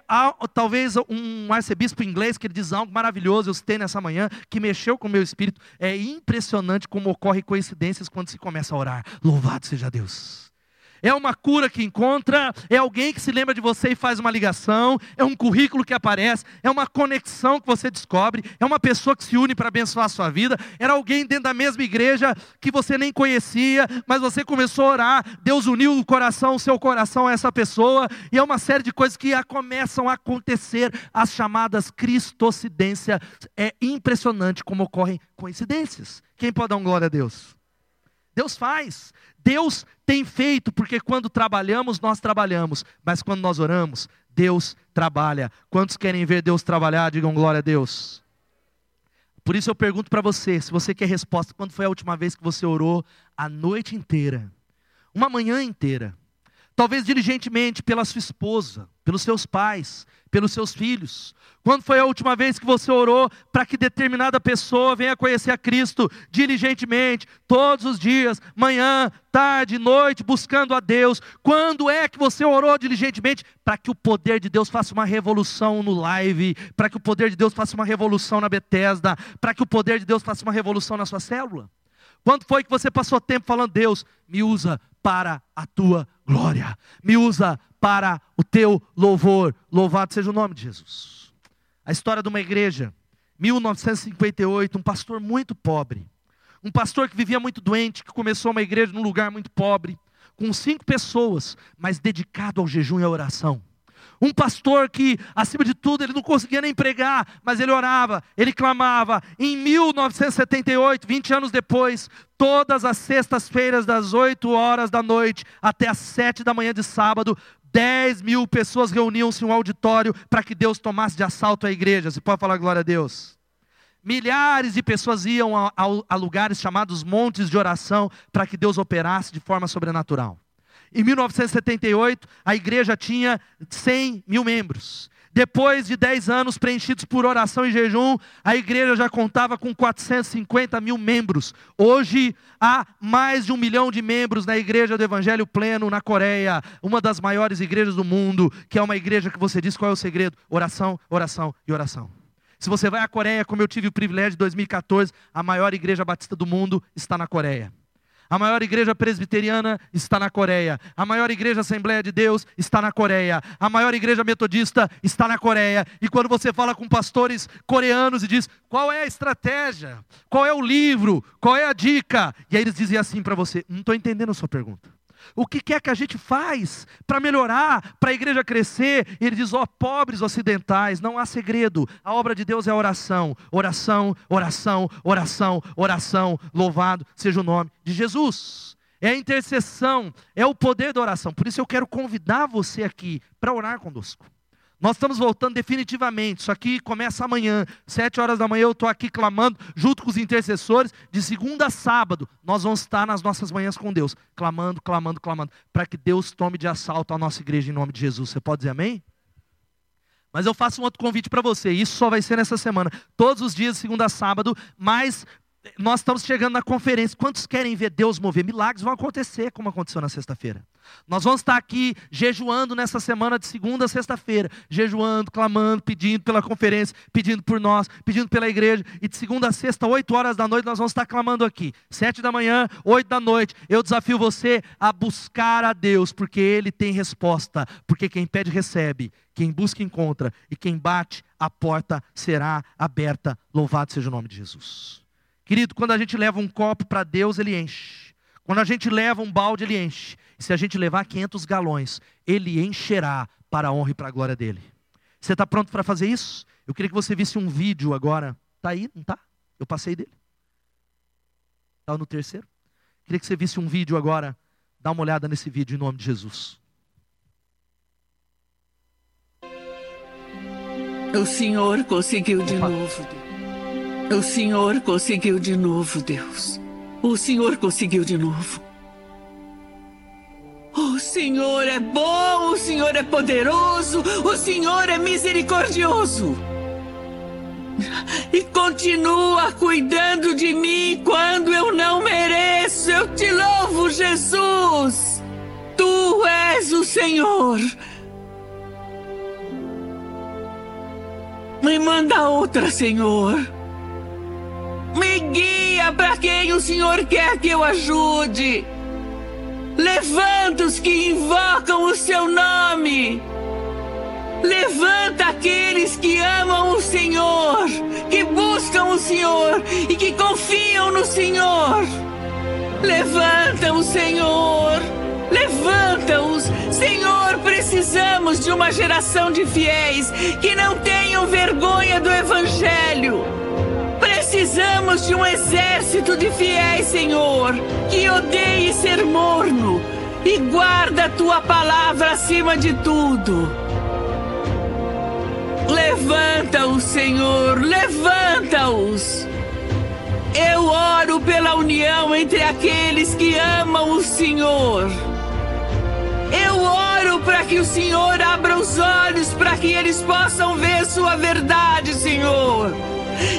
talvez um arcebispo inglês que ele diz algo maravilhoso, eu citei nessa manhã, que mexeu com o meu espírito. É impressionante como ocorrem coincidências quando se começa a orar. Louvado seja Deus é uma cura que encontra, é alguém que se lembra de você e faz uma ligação, é um currículo que aparece, é uma conexão que você descobre, é uma pessoa que se une para abençoar a sua vida, era alguém dentro da mesma igreja que você nem conhecia, mas você começou a orar, Deus uniu o coração, o seu coração a essa pessoa, e é uma série de coisas que começam a acontecer, as chamadas cristocidência. É impressionante como ocorrem coincidências. Quem pode dar um glória a Deus? Deus faz. Deus tem feito, porque quando trabalhamos, nós trabalhamos, mas quando nós oramos, Deus trabalha. Quantos querem ver Deus trabalhar? Digam glória a Deus. Por isso eu pergunto para você, se você quer resposta, quando foi a última vez que você orou a noite inteira? Uma manhã inteira? Talvez diligentemente pela sua esposa, pelos seus pais, pelos seus filhos. Quando foi a última vez que você orou para que determinada pessoa venha conhecer a Cristo diligentemente, todos os dias, manhã, tarde, noite, buscando a Deus? Quando é que você orou diligentemente para que o poder de Deus faça uma revolução no live, para que o poder de Deus faça uma revolução na Bethesda, para que o poder de Deus faça uma revolução na sua célula? Quando foi que você passou tempo falando, Deus, me usa para a tua glória, me usa para o teu louvor. Louvado seja o nome de Jesus. A história de uma igreja, 1958, um pastor muito pobre, um pastor que vivia muito doente, que começou uma igreja num lugar muito pobre, com cinco pessoas, mas dedicado ao jejum e à oração. Um pastor que, acima de tudo, ele não conseguia nem pregar, mas ele orava, ele clamava. Em 1978, 20 anos depois, todas as sextas-feiras, das 8 horas da noite até as 7 da manhã de sábado, 10 mil pessoas reuniam-se em um auditório para que Deus tomasse de assalto a igreja. Você pode falar glória a Deus? Milhares de pessoas iam a, a, a lugares chamados montes de oração para que Deus operasse de forma sobrenatural. Em 1978, a igreja tinha 100 mil membros. Depois de 10 anos preenchidos por oração e jejum, a igreja já contava com 450 mil membros. Hoje há mais de um milhão de membros na igreja do Evangelho Pleno na Coreia, uma das maiores igrejas do mundo, que é uma igreja que você diz qual é o segredo: oração, oração e oração. Se você vai à Coreia, como eu tive o privilégio de 2014, a maior igreja batista do mundo está na Coreia. A maior igreja presbiteriana está na Coreia. A maior igreja Assembleia de Deus está na Coreia. A maior igreja metodista está na Coreia. E quando você fala com pastores coreanos e diz qual é a estratégia, qual é o livro, qual é a dica, e aí eles dizem assim para você: não estou entendendo a sua pergunta. O que é que a gente faz para melhorar, para a igreja crescer? Ele diz: ó, oh, pobres ocidentais, não há segredo. A obra de Deus é oração, oração, oração, oração, oração. Louvado seja o nome de Jesus. É a intercessão, é o poder da oração. Por isso eu quero convidar você aqui para orar conosco. Nós estamos voltando definitivamente. Isso aqui começa amanhã, sete horas da manhã. Eu estou aqui clamando, junto com os intercessores, de segunda a sábado. Nós vamos estar nas nossas manhãs com Deus, clamando, clamando, clamando, para que Deus tome de assalto a nossa igreja em nome de Jesus. Você pode dizer amém? Mas eu faço um outro convite para você, isso só vai ser nessa semana, todos os dias, segunda a sábado, mas nós estamos chegando na conferência. Quantos querem ver Deus mover? Milagres vão acontecer, como aconteceu na sexta-feira. Nós vamos estar aqui jejuando nessa semana de segunda a sexta-feira, jejuando, clamando, pedindo pela conferência, pedindo por nós, pedindo pela igreja. E de segunda a sexta, oito horas da noite, nós vamos estar clamando aqui. Sete da manhã, oito da noite. Eu desafio você a buscar a Deus, porque Ele tem resposta. Porque quem pede, recebe. Quem busca, encontra. E quem bate, a porta será aberta. Louvado seja o nome de Jesus. Querido, quando a gente leva um copo para Deus, ele enche. Quando a gente leva um balde, ele enche. E se a gente levar 500 galões, ele encherá para a honra e para a glória dele. Você está pronto para fazer isso? Eu queria que você visse um vídeo agora. Está aí, não está? Eu passei dele. Está no terceiro? Queria que você visse um vídeo agora. Dá uma olhada nesse vídeo em nome de Jesus. O Senhor conseguiu de Opa. novo. O Senhor conseguiu de novo, Deus. O Senhor conseguiu de novo. O Senhor é bom, o Senhor é poderoso, o Senhor é misericordioso. E continua cuidando de mim quando eu não mereço. Eu te louvo, Jesus. Tu és o Senhor. Me manda outra, Senhor. Me guia para quem o Senhor quer que eu ajude. Levanta os que invocam o seu nome. Levanta aqueles que amam o Senhor, que buscam o Senhor e que confiam no Senhor. Levanta o Senhor. Levanta-os. Senhor, precisamos de uma geração de fiéis que não tenham vergonha do Evangelho Precisamos de um exército de fiéis, Senhor, que odeie ser morno e guarda a tua palavra acima de tudo. Levanta-os, Senhor, levanta-os. Eu oro pela união entre aqueles que amam o Senhor. Eu oro para que o Senhor abra os olhos para que eles possam ver sua verdade, Senhor.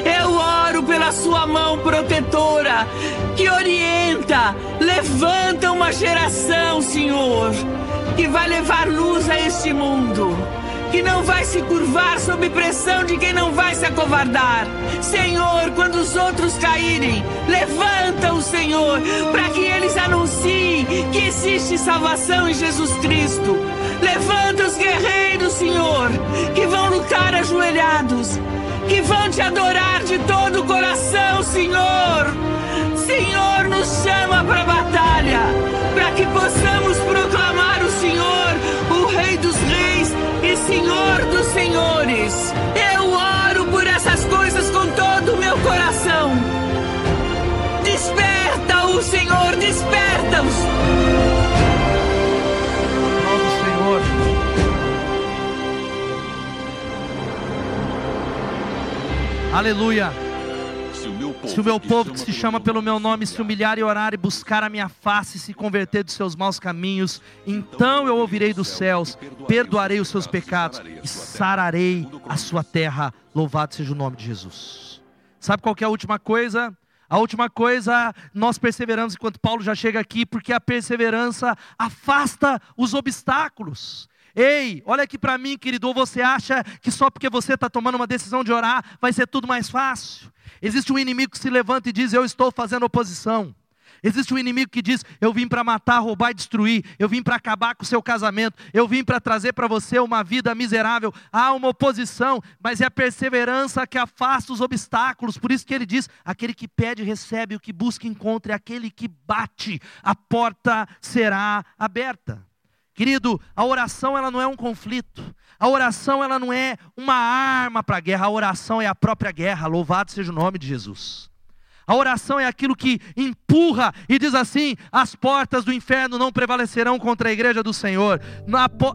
Eu oro pela sua mão protetora que orienta, levanta uma geração, Senhor, que vai levar luz a este mundo que não vai se curvar sob pressão de quem não vai se acovardar. Senhor, quando os outros caírem, levanta o Senhor para que eles anunciem que existe salvação em Jesus Cristo. Levanta os guerreiros, Senhor, que vão lutar ajoelhados que vão te adorar de todo o coração, Senhor. Senhor, nos chama para a batalha, para que possamos proclamar o Senhor, o Rei dos Reis e Senhor dos Senhores. Eu oro Aleluia. Se o meu povo, se o meu povo que se chama pelo meu nome se humilhar e orar e buscar a minha face e se converter dos seus maus caminhos, então eu ouvirei dos céus, perdoarei os seus pecados e sararei a sua terra. Louvado seja o nome de Jesus. Sabe qual é a última coisa? A última coisa, nós perseveramos enquanto Paulo já chega aqui, porque a perseverança afasta os obstáculos. Ei, olha aqui para mim, querido, ou você acha que só porque você está tomando uma decisão de orar vai ser tudo mais fácil? Existe um inimigo que se levanta e diz: Eu estou fazendo oposição. Existe um inimigo que diz: Eu vim para matar, roubar e destruir. Eu vim para acabar com o seu casamento. Eu vim para trazer para você uma vida miserável. Há uma oposição, mas é a perseverança que afasta os obstáculos. Por isso que ele diz: Aquele que pede, recebe. O que busca, encontra. E aquele que bate, a porta será aberta. Querido, a oração ela não é um conflito. A oração ela não é uma arma para a guerra. A oração é a própria guerra. Louvado seja o nome de Jesus. A oração é aquilo que empurra e diz assim: as portas do inferno não prevalecerão contra a igreja do Senhor,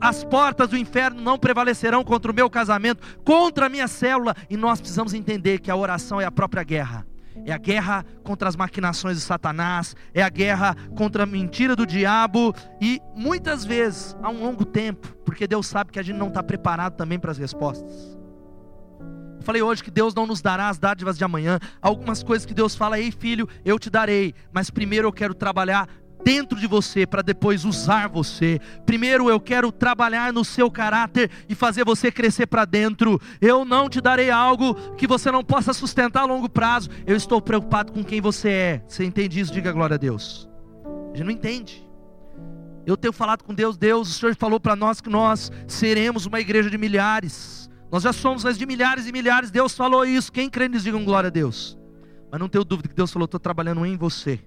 as portas do inferno não prevalecerão contra o meu casamento, contra a minha célula. E nós precisamos entender que a oração é a própria guerra. É a guerra contra as maquinações de Satanás, é a guerra contra a mentira do diabo e muitas vezes há um longo tempo, porque Deus sabe que a gente não está preparado também para as respostas. Eu falei hoje que Deus não nos dará as dádivas de amanhã. Algumas coisas que Deus fala, ei filho, eu te darei, mas primeiro eu quero trabalhar dentro de você para depois usar você. Primeiro eu quero trabalhar no seu caráter e fazer você crescer para dentro. Eu não te darei algo que você não possa sustentar a longo prazo. Eu estou preocupado com quem você é. Você entende isso? Diga glória a Deus. A gente não entende. Eu tenho falado com Deus, Deus, o Senhor falou para nós que nós seremos uma igreja de milhares. Nós já somos mas de milhares e milhares. Deus falou isso. Quem crê nisso, digam glória a Deus. Mas não tenho dúvida que Deus falou: estou trabalhando em você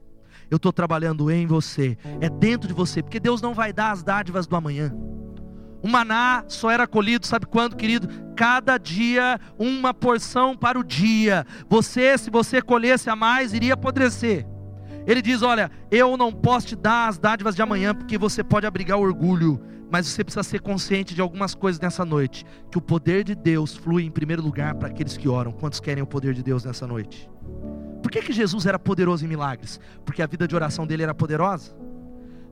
eu estou trabalhando em você, é dentro de você, porque Deus não vai dar as dádivas do amanhã. O maná só era colhido, sabe quando, querido? Cada dia uma porção para o dia. Você, se você colhesse a mais, iria apodrecer. Ele diz: Olha, eu não posso te dar as dádivas de amanhã, porque você pode abrigar orgulho, mas você precisa ser consciente de algumas coisas nessa noite: que o poder de Deus flui em primeiro lugar para aqueles que oram. Quantos querem o poder de Deus nessa noite? Que, que Jesus era poderoso em milagres? Porque a vida de oração dele era poderosa.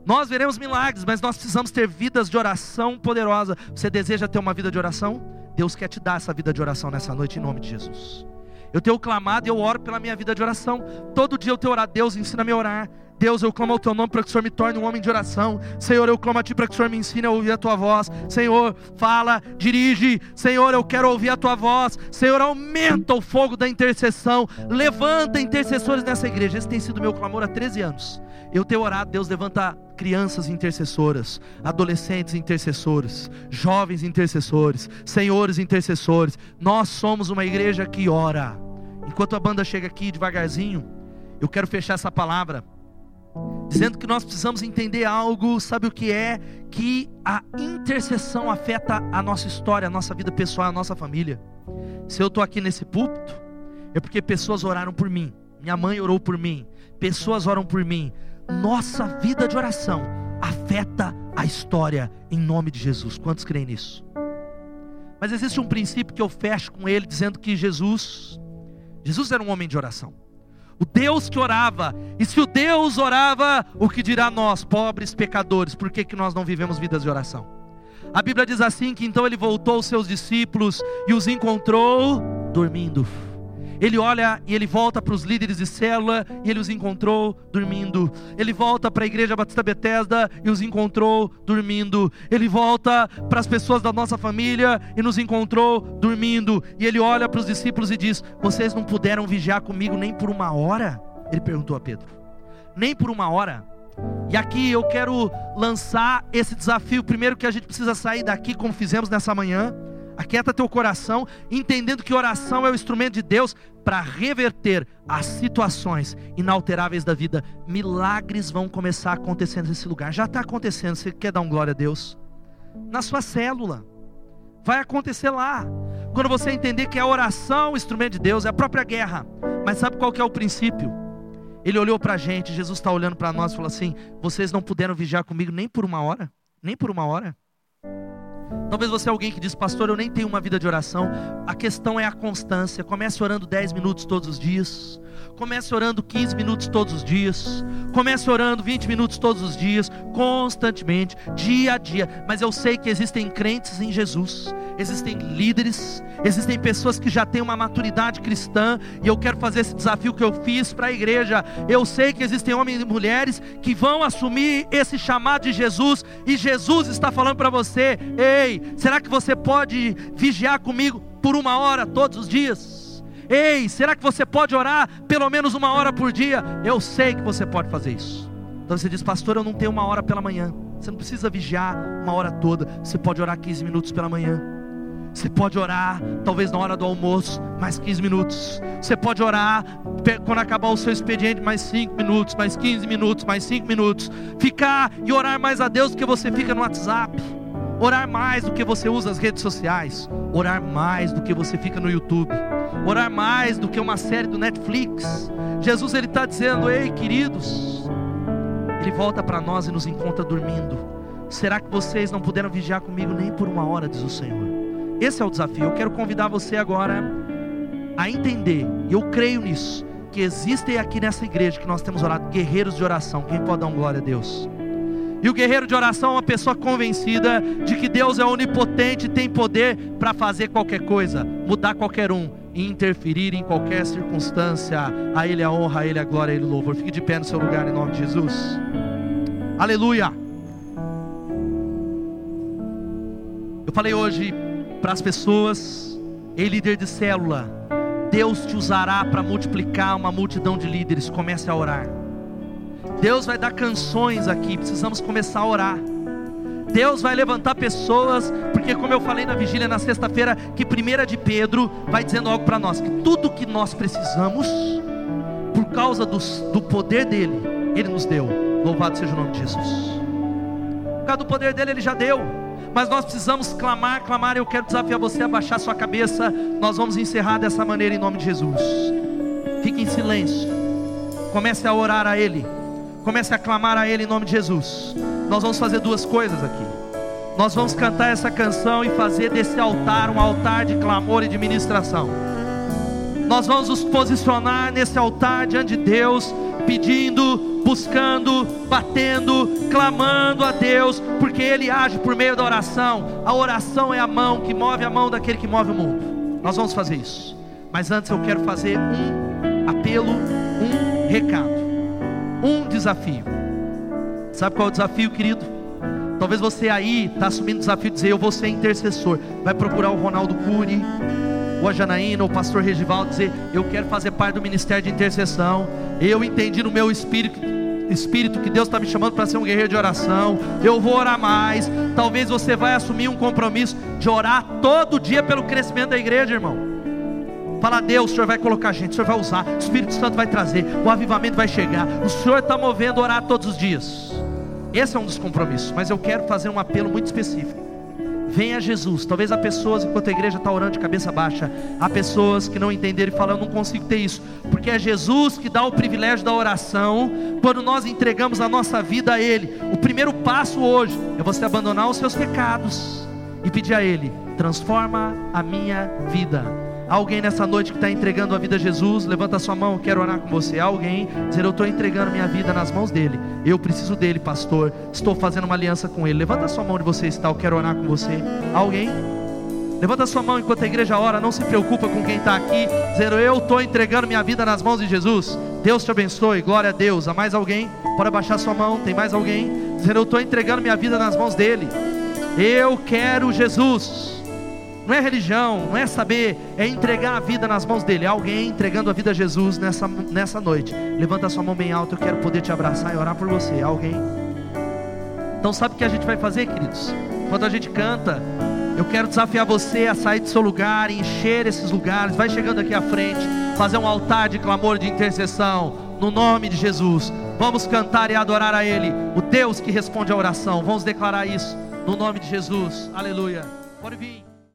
Nós veremos milagres, mas nós precisamos ter vidas de oração poderosa. Você deseja ter uma vida de oração? Deus quer te dar essa vida de oração nessa noite em nome de Jesus. Eu tenho clamado e eu oro pela minha vida de oração. Todo dia eu tenho orado, Deus ensina-me a orar. Deus, eu clamo ao teu nome para que o Senhor me torne um homem de oração. Senhor, eu clamo a ti para que o Senhor me ensine a ouvir a tua voz. Senhor, fala, dirige. Senhor, eu quero ouvir a tua voz. Senhor, aumenta o fogo da intercessão. Levanta intercessores nessa igreja. Esse tem sido meu clamor há 13 anos. Eu tenho orado, Deus levanta crianças intercessoras, adolescentes intercessores, jovens intercessores, senhores intercessores. Nós somos uma igreja que ora. Enquanto a banda chega aqui devagarzinho, eu quero fechar essa palavra dizendo que nós precisamos entender algo, sabe o que é? Que a intercessão afeta a nossa história, a nossa vida pessoal, a nossa família. Se eu estou aqui nesse púlpito, é porque pessoas oraram por mim, minha mãe orou por mim, pessoas oram por mim. Nossa vida de oração afeta a história em nome de Jesus. Quantos creem nisso? Mas existe um princípio que eu fecho com ele, dizendo que Jesus, Jesus era um homem de oração o Deus que orava. E se o Deus orava, o que dirá nós, pobres pecadores? Por que, que nós não vivemos vidas de oração? A Bíblia diz assim: que então ele voltou aos seus discípulos e os encontrou dormindo. Ele olha e ele volta para os líderes de célula e ele os encontrou dormindo. Ele volta para a igreja Batista Betesda e os encontrou dormindo. Ele volta para as pessoas da nossa família e nos encontrou dormindo. E ele olha para os discípulos e diz: Vocês não puderam vigiar comigo nem por uma hora? Ele perguntou a Pedro. Nem por uma hora. E aqui eu quero lançar esse desafio. Primeiro que a gente precisa sair daqui, como fizemos nessa manhã Aquieta teu coração, entendendo que oração é o instrumento de Deus para reverter as situações inalteráveis da vida. Milagres vão começar a acontecer nesse lugar. Já está acontecendo. Você quer dar um glória a Deus? Na sua célula. Vai acontecer lá. Quando você entender que a oração, o instrumento de Deus, é a própria guerra. Mas sabe qual que é o princípio? Ele olhou para a gente, Jesus está olhando para nós e falou assim: Vocês não puderam vigiar comigo nem por uma hora? Nem por uma hora? Talvez você é alguém que diz, pastor, eu nem tenho uma vida de oração. A questão é a constância. Comece orando 10 minutos todos os dias. Comece orando 15 minutos todos os dias. Comece orando 20 minutos todos os dias, constantemente, dia a dia. Mas eu sei que existem crentes em Jesus, existem líderes, existem pessoas que já têm uma maturidade cristã, e eu quero fazer esse desafio que eu fiz para a igreja. Eu sei que existem homens e mulheres que vão assumir esse chamado de Jesus, e Jesus está falando para você: ei, será que você pode vigiar comigo por uma hora todos os dias? Ei, será que você pode orar pelo menos uma hora por dia? Eu sei que você pode fazer isso. Então você diz, pastor, eu não tenho uma hora pela manhã. Você não precisa vigiar uma hora toda. Você pode orar 15 minutos pela manhã. Você pode orar, talvez na hora do almoço, mais 15 minutos. Você pode orar quando acabar o seu expediente, mais 5 minutos, mais 15 minutos, mais 5 minutos. Ficar e orar mais a Deus do que você fica no WhatsApp. Orar mais do que você usa as redes sociais. Orar mais do que você fica no YouTube. Orar mais do que uma série do Netflix. Jesus ele está dizendo: Ei, queridos. Ele volta para nós e nos encontra dormindo. Será que vocês não puderam vigiar comigo nem por uma hora, diz o Senhor? Esse é o desafio. Eu quero convidar você agora a entender, e eu creio nisso, que existem aqui nessa igreja que nós temos orado guerreiros de oração. Quem pode dar um glória a Deus? E o guerreiro de oração é uma pessoa convencida de que Deus é onipotente e tem poder para fazer qualquer coisa, mudar qualquer um e interferir em qualquer circunstância. A Ele a honra, a Ele a glória, a Ele o louvor. Fique de pé no seu lugar em nome de Jesus. Aleluia. Eu falei hoje para as pessoas, ei líder de célula, Deus te usará para multiplicar uma multidão de líderes. Comece a orar. Deus vai dar canções aqui, precisamos começar a orar. Deus vai levantar pessoas, porque como eu falei na vigília na sexta-feira, que primeira de Pedro vai dizendo algo para nós, que tudo que nós precisamos, por causa do, do poder dele, ele nos deu. Louvado seja o nome de Jesus. Por causa do poder dele, ele já deu. Mas nós precisamos clamar, clamar. Eu quero desafiar você a baixar sua cabeça. Nós vamos encerrar dessa maneira em nome de Jesus. Fique em silêncio. Comece a orar a Ele. Comece a clamar a Ele em nome de Jesus. Nós vamos fazer duas coisas aqui. Nós vamos cantar essa canção e fazer desse altar um altar de clamor e de ministração. Nós vamos nos posicionar nesse altar diante de Deus, pedindo, buscando, batendo, clamando a Deus, porque Ele age por meio da oração. A oração é a mão que move a mão daquele que move o mundo. Nós vamos fazer isso. Mas antes eu quero fazer um apelo, um recado um desafio. Sabe qual é o desafio, querido? Talvez você aí está assumindo o desafio de dizer: Eu vou ser intercessor. Vai procurar o Ronaldo Cury, ou a Janaína, ou o pastor Regivaldo, dizer: Eu quero fazer parte do ministério de intercessão. Eu entendi no meu espírito, espírito que Deus está me chamando para ser um guerreiro de oração. Eu vou orar mais. Talvez você vai assumir um compromisso de orar todo dia pelo crescimento da igreja, irmão. Fala, Deus, o Senhor vai colocar gente, o Senhor vai usar, o Espírito Santo vai trazer, o avivamento vai chegar. O Senhor está movendo a orar todos os dias. Esse é um dos compromissos, mas eu quero fazer um apelo muito específico. Venha Jesus. Talvez há pessoas, enquanto a igreja está orando de cabeça baixa, há pessoas que não entenderam e falam: Eu não consigo ter isso, porque é Jesus que dá o privilégio da oração quando nós entregamos a nossa vida a Ele. O primeiro passo hoje é você abandonar os seus pecados e pedir a Ele: transforma a minha vida Alguém nessa noite que está entregando a vida a Jesus, levanta a sua mão, quero orar com você. Alguém dizer, eu estou entregando minha vida nas mãos dele. Eu preciso dele, pastor. Estou fazendo uma aliança com ele. Levanta a sua mão onde você está, eu quero orar com você. Alguém? Levanta a sua mão enquanto a igreja ora, não se preocupa com quem está aqui, dizendo, eu estou entregando minha vida nas mãos de Jesus. Deus te abençoe, glória a Deus. Há mais alguém? Pode abaixar sua mão, tem mais alguém? Dizendo, eu estou entregando minha vida nas mãos dele. Eu quero Jesus. Não é religião, não é saber, é entregar a vida nas mãos dele. Alguém entregando a vida a Jesus nessa, nessa noite. Levanta sua mão bem alta, eu quero poder te abraçar e orar por você. Alguém? Então sabe o que a gente vai fazer, queridos? Quando a gente canta, eu quero desafiar você a sair do seu lugar, encher esses lugares. Vai chegando aqui à frente, fazer um altar de clamor, de intercessão, no nome de Jesus. Vamos cantar e adorar a Ele, o Deus que responde à oração. Vamos declarar isso no nome de Jesus. Aleluia. Pode vir.